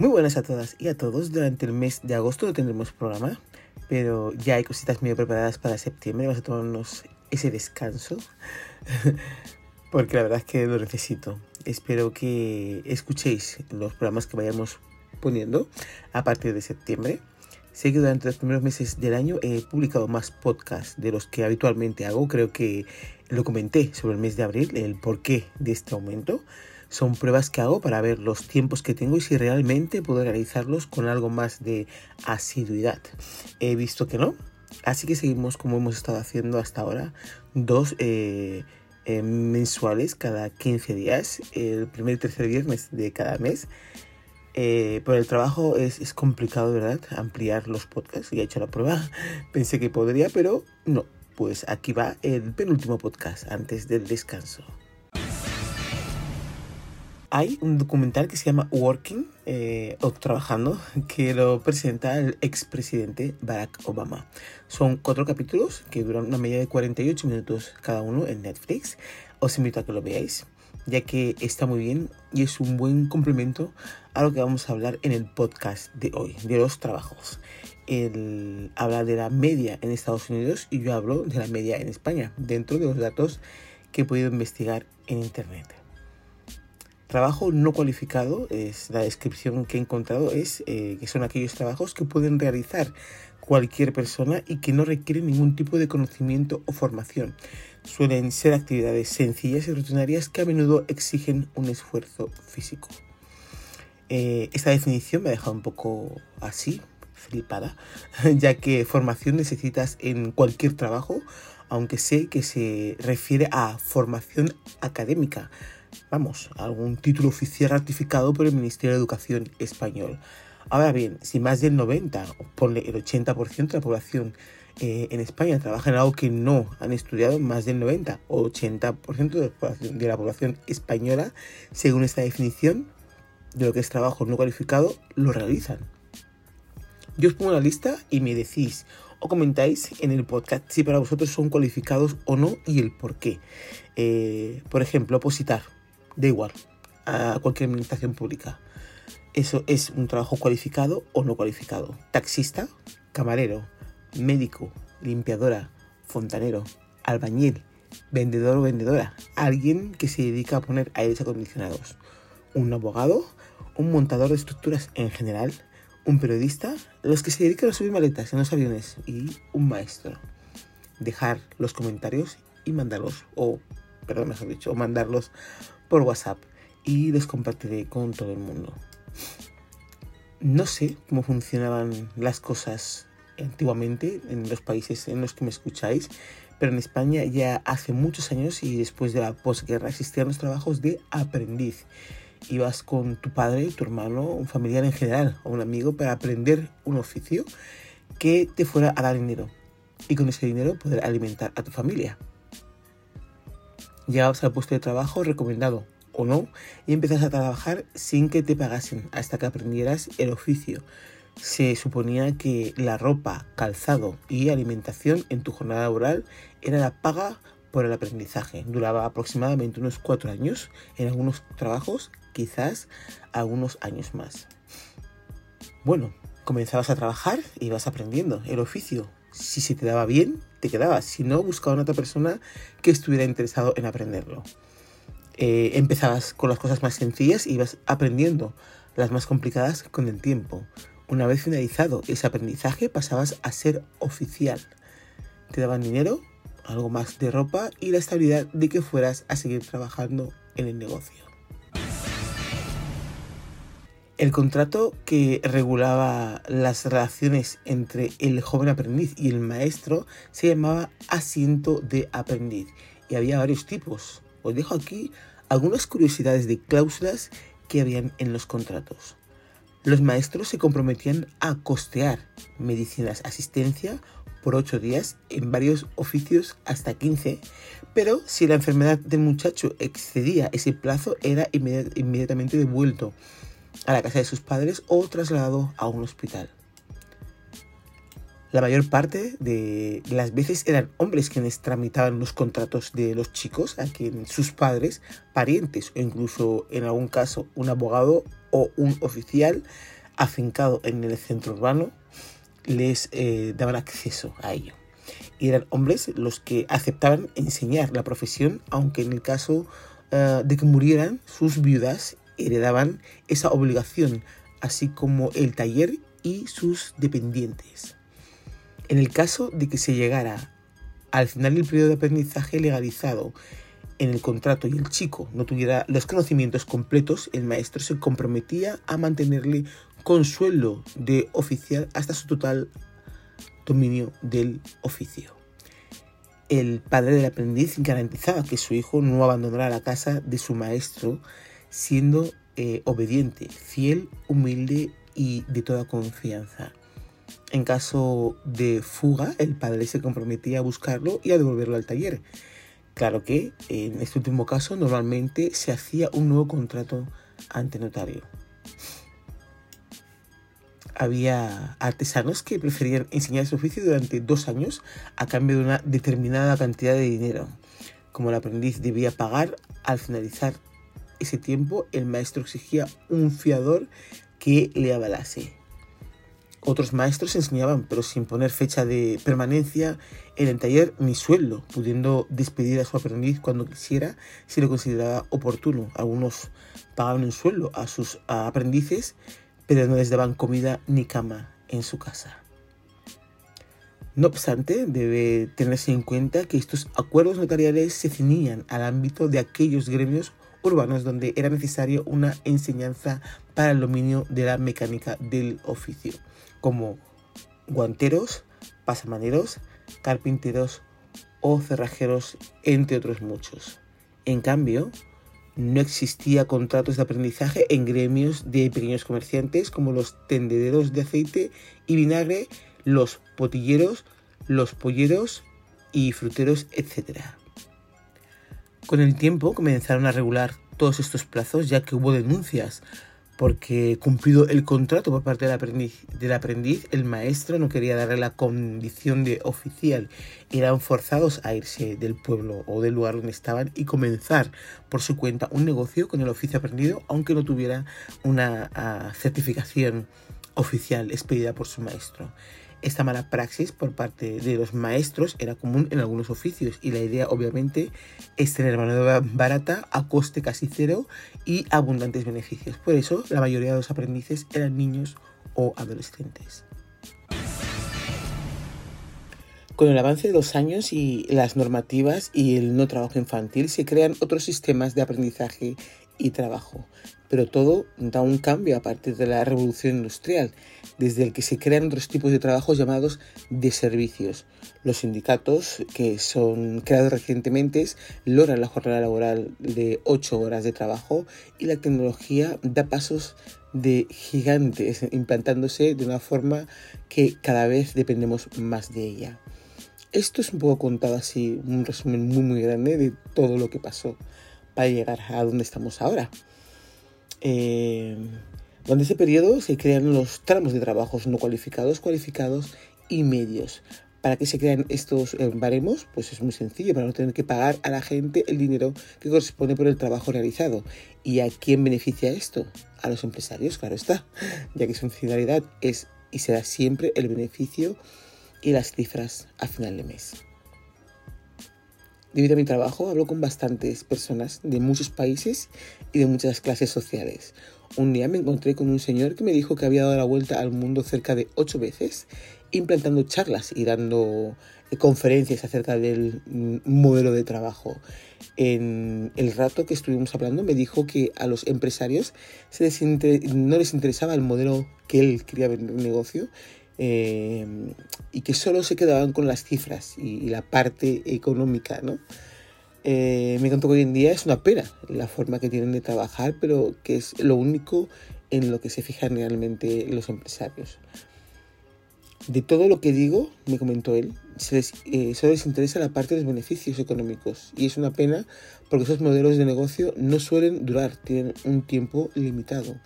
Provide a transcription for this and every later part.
Muy buenas a todas y a todos. Durante el mes de agosto no tendremos programa, pero ya hay cositas medio preparadas para septiembre. Vamos a tomarnos ese descanso, porque la verdad es que lo necesito. Espero que escuchéis los programas que vayamos poniendo a partir de septiembre. Sé que durante los primeros meses del año he publicado más podcasts de los que habitualmente hago. Creo que lo comenté sobre el mes de abril, el porqué de este aumento. Son pruebas que hago para ver los tiempos que tengo y si realmente puedo realizarlos con algo más de asiduidad. He visto que no, así que seguimos como hemos estado haciendo hasta ahora, dos eh, eh, mensuales cada 15 días, el primer y tercer viernes de cada mes. Eh, por el trabajo es, es complicado, ¿verdad? Ampliar los podcasts. Ya he hecho la prueba. Pensé que podría, pero no. Pues aquí va el penúltimo podcast antes del descanso hay un documental que se llama Working eh, o Trabajando que lo presenta el expresidente Barack Obama. Son cuatro capítulos que duran una media de 48 minutos cada uno en Netflix. Os invito a que lo veáis ya que está muy bien y es un buen complemento a lo que vamos a hablar en el podcast de hoy, de los trabajos. Él habla de la media en Estados Unidos y yo hablo de la media en España, dentro de los datos que he podido investigar en Internet. Trabajo no cualificado, es la descripción que he encontrado, es eh, que son aquellos trabajos que pueden realizar cualquier persona y que no requieren ningún tipo de conocimiento o formación. Suelen ser actividades sencillas y rutinarias que a menudo exigen un esfuerzo físico. Eh, esta definición me ha dejado un poco así, flipada, ya que formación necesitas en cualquier trabajo, aunque sé que se refiere a formación académica, vamos, algún título oficial ratificado por el Ministerio de Educación español. Ahora bien, si más del 90, ponle el 80% de la población eh, en España trabaja en algo que no han estudiado, más del 90 o 80% de la, población, de la población española, según esta definición de lo que es trabajo no cualificado, lo realizan. Yo os pongo la lista y me decís o comentáis en el podcast si para vosotros son cualificados o no y el por qué. Eh, por ejemplo, opositar da igual a cualquier administración pública. Eso es un trabajo cualificado o no cualificado. Taxista, camarero, médico, limpiadora, fontanero, albañil, vendedor o vendedora, alguien que se dedica a poner aires acondicionados, un abogado, un montador de estructuras en general, un periodista, los que se dedican a subir maletas en los aviones y un maestro. Dejar los comentarios y mandarlos, o, perdón, mejor dicho, mandarlos por WhatsApp y les compartiré con todo el mundo. No sé cómo funcionaban las cosas antiguamente en los países en los que me escucháis, pero en España ya hace muchos años y después de la posguerra existían los trabajos de aprendiz. Ibas con tu padre, tu hermano, un familiar en general o un amigo para aprender un oficio que te fuera a dar dinero y con ese dinero poder alimentar a tu familia llegabas al puesto de trabajo recomendado o no y empezás a trabajar sin que te pagasen hasta que aprendieras el oficio. Se suponía que la ropa, calzado y alimentación en tu jornada laboral era la paga por el aprendizaje. Duraba aproximadamente unos cuatro años, en algunos trabajos quizás algunos años más. Bueno, comenzabas a trabajar y vas aprendiendo el oficio. Si se te daba bien, te quedabas. Si no, buscaba otra persona que estuviera interesado en aprenderlo. Eh, empezabas con las cosas más sencillas y ibas aprendiendo las más complicadas con el tiempo. Una vez finalizado ese aprendizaje pasabas a ser oficial. Te daban dinero, algo más de ropa y la estabilidad de que fueras a seguir trabajando en el negocio. El contrato que regulaba las relaciones entre el joven aprendiz y el maestro se llamaba asiento de aprendiz y había varios tipos. Os dejo aquí algunas curiosidades de cláusulas que habían en los contratos. Los maestros se comprometían a costear medicinas asistencia por 8 días en varios oficios hasta 15, pero si la enfermedad del muchacho excedía ese plazo era inmediatamente devuelto a la casa de sus padres o trasladado a un hospital. La mayor parte de las veces eran hombres quienes tramitaban los contratos de los chicos, a quien sus padres, parientes o incluso en algún caso un abogado o un oficial afincado en el centro urbano les eh, daban acceso a ello. Y eran hombres los que aceptaban enseñar la profesión, aunque en el caso eh, de que murieran, sus viudas heredaban esa obligación, así como el taller y sus dependientes. En el caso de que se llegara al final del periodo de aprendizaje legalizado en el contrato y el chico no tuviera los conocimientos completos, el maestro se comprometía a mantenerle con sueldo de oficial hasta su total dominio del oficio. El padre del aprendiz garantizaba que su hijo no abandonara la casa de su maestro siendo eh, obediente, fiel, humilde y de toda confianza. En caso de fuga, el padre se comprometía a buscarlo y a devolverlo al taller. Claro que en este último caso normalmente se hacía un nuevo contrato ante notario había artesanos que preferían enseñar su oficio durante dos años a cambio de una determinada cantidad de dinero. Como el aprendiz debía pagar, al finalizar ese tiempo el maestro exigía un fiador que le avalase. Otros maestros enseñaban, pero sin poner fecha de permanencia en el taller ni sueldo, pudiendo despedir a su aprendiz cuando quisiera si lo consideraba oportuno. Algunos pagaban un sueldo a sus aprendices pero no les daban comida ni cama en su casa. No obstante, debe tenerse en cuenta que estos acuerdos notariales se ceñían al ámbito de aquellos gremios urbanos donde era necesaria una enseñanza para el dominio de la mecánica del oficio, como guanteros, pasamaneros, carpinteros o cerrajeros, entre otros muchos. En cambio, no existía contratos de aprendizaje en gremios de pequeños comerciantes como los tendederos de aceite y vinagre, los potilleros, los polleros y fruteros, etc. Con el tiempo comenzaron a regular todos estos plazos ya que hubo denuncias porque cumplido el contrato por parte del aprendiz, el maestro no quería darle la condición de oficial. Eran forzados a irse del pueblo o del lugar donde estaban y comenzar por su cuenta un negocio con el oficio aprendido, aunque no tuviera una ah, certificación oficial expedida por su maestro. Esta mala praxis por parte de los maestros era común en algunos oficios y la idea obviamente es tener mano barata a coste casi cero y abundantes beneficios. Por eso la mayoría de los aprendices eran niños o adolescentes. Con el avance de los años y las normativas y el no trabajo infantil se crean otros sistemas de aprendizaje y trabajo. Pero todo da un cambio a partir de la revolución industrial, desde el que se crean otros tipos de trabajos llamados de servicios. Los sindicatos que son creados recientemente logran la jornada laboral de 8 horas de trabajo y la tecnología da pasos de gigantes implantándose de una forma que cada vez dependemos más de ella. Esto es un poco contado así, un resumen muy muy grande de todo lo que pasó para llegar a donde estamos ahora. Eh, durante ese periodo se crean los tramos de trabajos no cualificados, cualificados y medios. ¿Para qué se crean estos eh, baremos? Pues es muy sencillo, para no tener que pagar a la gente el dinero que corresponde por el trabajo realizado. ¿Y a quién beneficia esto? A los empresarios, claro está, ya que su finalidad es y será siempre el beneficio y las cifras a final de mes. Debido a mi trabajo hablo con bastantes personas de muchos países y de muchas clases sociales. Un día me encontré con un señor que me dijo que había dado la vuelta al mundo cerca de ocho veces, implantando charlas y dando eh, conferencias acerca del mm, modelo de trabajo. En el rato que estuvimos hablando me dijo que a los empresarios no les interesaba el modelo que él quería vender el negocio eh, y que solo se quedaban con las cifras y, la parte económica, ¿no? Eh, me contó que hoy en día es una pena la forma que tienen de trabajar, pero que es lo único en lo que se fijan realmente los empresarios. De todo lo que digo, me comentó él, eh, solo les interesa la parte de los beneficios económicos. Y es una pena porque esos modelos de negocio no suelen durar, tienen un tiempo limitado.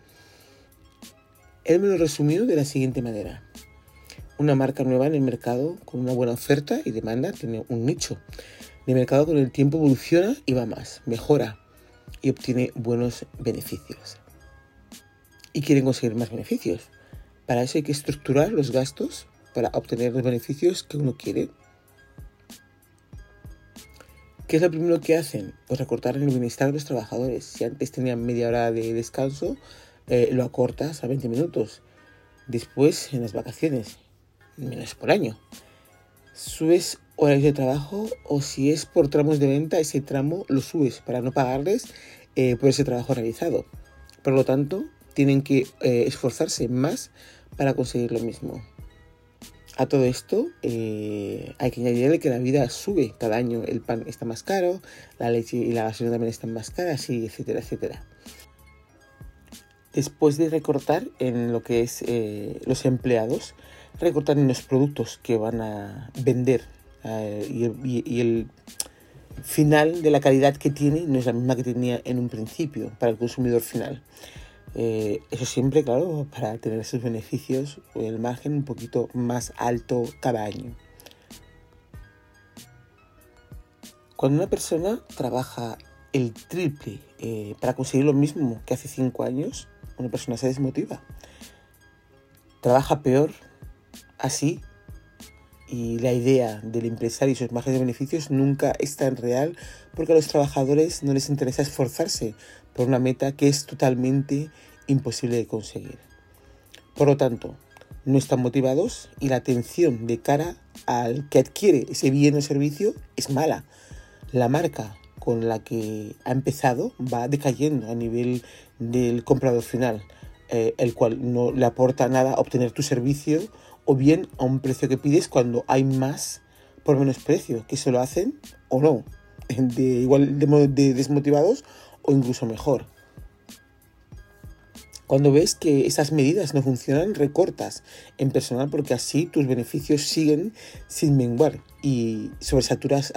Él me lo resumió de la siguiente manera. Una marca nueva en el mercado con una buena oferta y demanda tiene un nicho. El mercado con el tiempo evoluciona y va más, mejora y obtiene buenos beneficios. Y quieren conseguir más beneficios. Para eso hay que estructurar los gastos para obtener los beneficios que uno quiere. ¿Qué es lo primero que hacen? Pues recortar el bienestar de los trabajadores. Si antes tenían media hora de descanso, eh, lo acortas a 20 minutos. Después, en las vacaciones, menos por año. Subes horas de trabajo o si es por tramos de venta, ese tramo lo subes para no pagarles eh, por ese trabajo realizado. Por lo tanto, tienen que eh, esforzarse más para conseguir lo mismo. A todo esto eh, hay que añadirle que la vida sube cada año. El pan está más caro, la leche y la gasolina también están más caras, y etcétera, etcétera. Después de recortar en lo que es los empleados, recortar en los productos que van a vender eh, y, el final de la calidad que tiene no es la misma que tenía en un principio para el consumidor final. Eh, eso siempre, claro, para tener esos beneficios o el margen un poquito más alto cada año. Cuando una persona trabaja el triple eh, para conseguir lo mismo que hace 5 años, una persona se desmotiva. Trabaja peor, así y la idea del empresario y sus márgenes de beneficios nunca es tan real porque a los trabajadores no les interesa esforzarse por una meta que es totalmente imposible de conseguir. Por lo tanto, no están motivados y la atención de cara al que adquiere ese bien o servicio es mala. La marca con la que ha empezado va decayendo a nivel del comprador final, eh, el cual no le aporta nada obtener tu servicio o bien a un precio que pides cuando hay más por menos precio, que se lo hacen o no, de igual de, desmotivados o incluso mejor. Cuando ves que esas medidas no funcionan, recortas en personal porque así tus beneficios siguen sin menguar y sobresaturas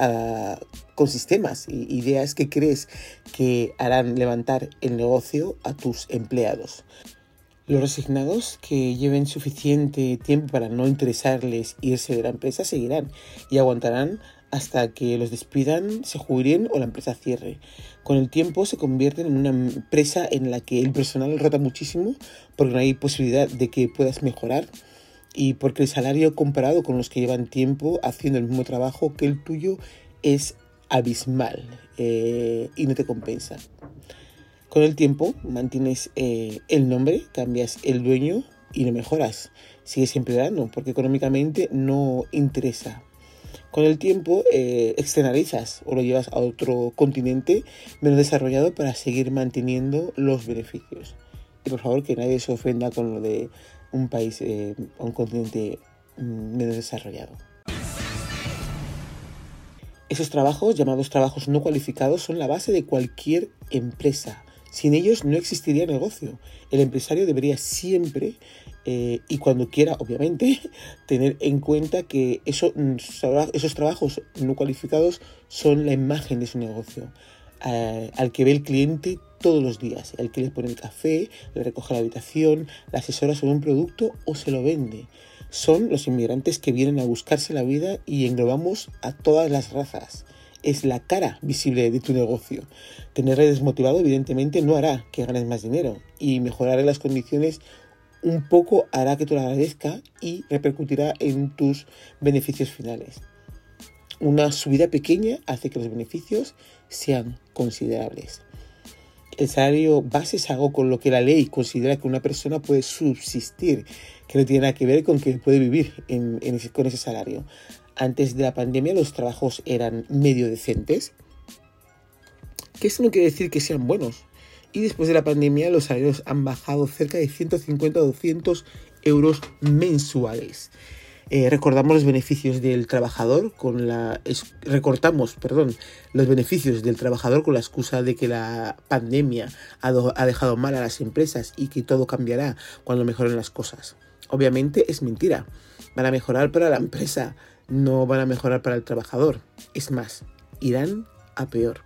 con sistemas e ideas que crees que harán levantar el negocio a tus empleados. Los resignados que lleven suficiente tiempo para no interesarles irse de la empresa seguirán y aguantarán hasta que los despidan, se jubilen o la empresa cierre. Con el tiempo se convierten en una empresa en la que el personal rota muchísimo porque no hay posibilidad de que puedas mejorar y porque el salario comparado con los que llevan tiempo haciendo el mismo trabajo que el tuyo es abismal eh, y no te compensa. Con el tiempo mantienes eh, el nombre, cambias el dueño y lo mejoras. Sigues empeorando porque económicamente no interesa. Con el tiempo eh, externalizas o lo llevas a otro continente menos desarrollado para seguir manteniendo los beneficios. Y por favor que nadie se ofenda con lo de un país eh, o un continente mm, menos desarrollado. Esos trabajos, llamados trabajos no cualificados, son la base de cualquier empresa. Sin ellos no existiría negocio. El empresario debería siempre eh, y cuando quiera, obviamente, tener en cuenta que eso, esos trabajos no cualificados son la imagen de su negocio. Eh, al que ve el cliente todos los días, al que le pone el café, le recoge la habitación, la asesora sobre un producto o se lo vende. Son los inmigrantes que vienen a buscarse la vida y englobamos a todas las razas es la cara visible de tu negocio. Tenerle desmotivado evidentemente no hará que ganes más dinero y mejorar las condiciones un poco hará que tú lo agradezca y repercutirá en tus beneficios finales. Una subida pequeña hace que los beneficios sean considerables. El salario base es algo con lo que la ley considera que una persona puede subsistir, que no tiene nada que ver con que puede vivir con ese salario antes de la pandemia los trabajos eran medio decentes, que eso no quiere decir que sean buenos. Y después de la pandemia los salarios han bajado cerca de 150 a 200 euros mensuales. Eh, recordamos los beneficios del trabajador con la recortamos, perdón, los beneficios del trabajador con la excusa de que la pandemia ha, ha dejado mal a las empresas y que todo cambiará cuando mejoren las cosas. Obviamente es mentira. Van a mejorar para la empresa, no van a mejorar para el trabajador. Es más, irán a peor.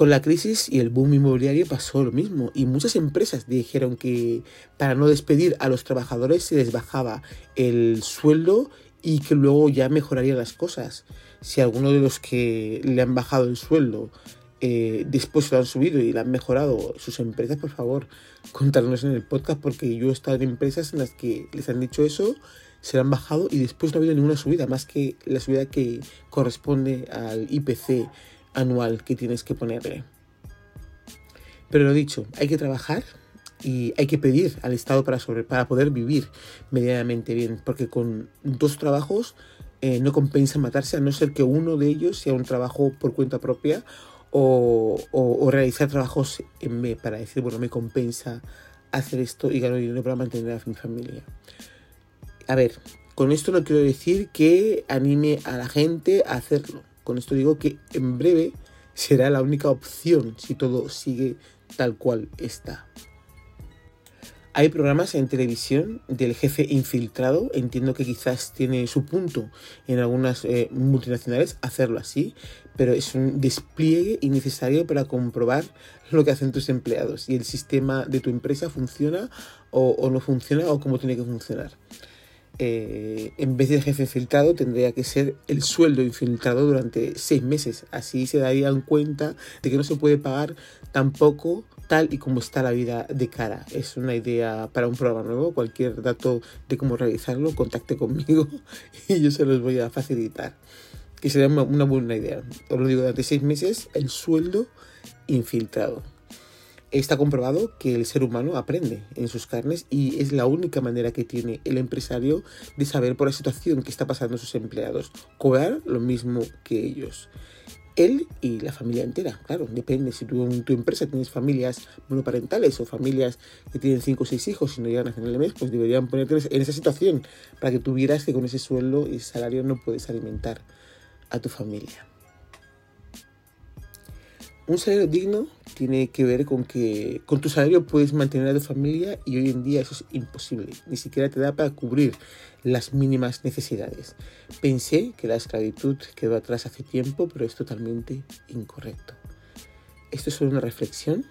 Con la crisis y el boom inmobiliario pasó lo mismo y muchas empresas dijeron que para no despedir a los trabajadores se les bajaba el sueldo y que luego ya mejorarían las cosas. Si alguno de los que le han bajado el sueldo eh, después lo han subido y le han mejorado sus empresas, por favor, contárnos en el podcast porque yo he estado en empresas en las que les han dicho eso, se le han bajado y después no ha habido ninguna subida, más que la subida que corresponde al IPC anual que tienes que ponerle. Pero lo dicho, hay que trabajar y hay que pedir al Estado para, sobre, para poder vivir medianamente bien, porque con dos trabajos eh, no compensa matarse, a no ser que uno de ellos sea un trabajo por cuenta propia o, realizar trabajos en B para decir, bueno, me compensa hacer esto y gano dinero para mantener a mi familia. A ver, con esto no quiero decir que anime a la gente a hacerlo. Con esto digo que en breve será la única opción si todo sigue tal cual está. Hay programas en televisión del jefe infiltrado, entiendo que quizás tiene su punto en algunas eh, multinacionales hacerlo así, pero es un despliegue innecesario para comprobar lo que hacen tus empleados y el sistema de tu empresa funciona o, o no funciona o cómo tiene que funcionar. Eh, en vez de jefe infiltrado tendría que ser el sueldo infiltrado durante seis meses. Así se darían cuenta de que no se puede pagar tampoco tal y como está la vida de cara. Es una idea para un programa nuevo. Cualquier dato de cómo realizarlo, contacte conmigo y yo se los voy a facilitar. Que sería una buena idea. Os lo digo, durante seis meses el sueldo infiltrado. Está comprobado que el ser humano aprende en sus carnes y es la única manera que tiene el empresario de saber por la situación que está pasando sus empleados, cobrar lo mismo que ellos. Él y la familia entera, claro, depende. Si tú en tu empresa tienes familias monoparentales o familias que tienen 5 o 6 hijos y no llegan a final de mes, pues deberían ponerte en esa situación para que tuvieras que con ese sueldo y salario no puedes alimentar a tu familia. Un salario digno tiene que ver con que con tu salario puedes mantener a tu familia y hoy en día eso es imposible. Ni siquiera te da para cubrir las mínimas necesidades. Pensé que la esclavitud quedó atrás hace tiempo, pero es totalmente incorrecto. Esto es solo una reflexión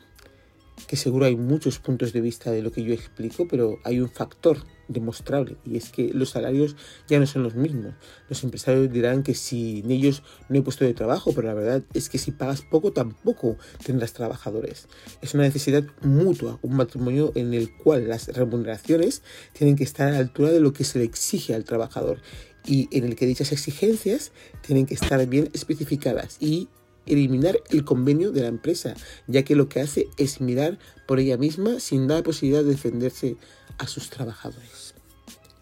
que seguro hay muchos puntos de vista de lo que yo explico, pero hay un factor demostrable y es que los salarios ya no son los mismos. Los empresarios dirán que si en ellos no hay puesto de trabajo, pero la verdad es que si pagas poco tampoco tendrás trabajadores. Es una necesidad mutua, un matrimonio en el cual las remuneraciones tienen que estar a la altura de lo que se le exige al trabajador y en el que dichas exigencias tienen que estar bien especificadas y eliminar el convenio de la empresa, ya que lo que hace es mirar por ella misma sin dar posibilidad de defenderse a sus trabajadores.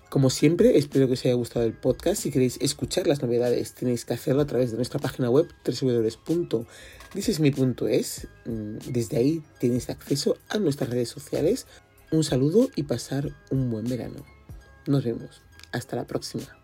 Como siempre, espero que os haya gustado el podcast. Si queréis escuchar las novedades, tenéis que hacerlo a través de nuestra página web www.thisisme.es. Mm, desde ahí tenéis acceso a nuestras redes sociales. Un saludo y pasar un buen verano. Nos vemos. Hasta la próxima.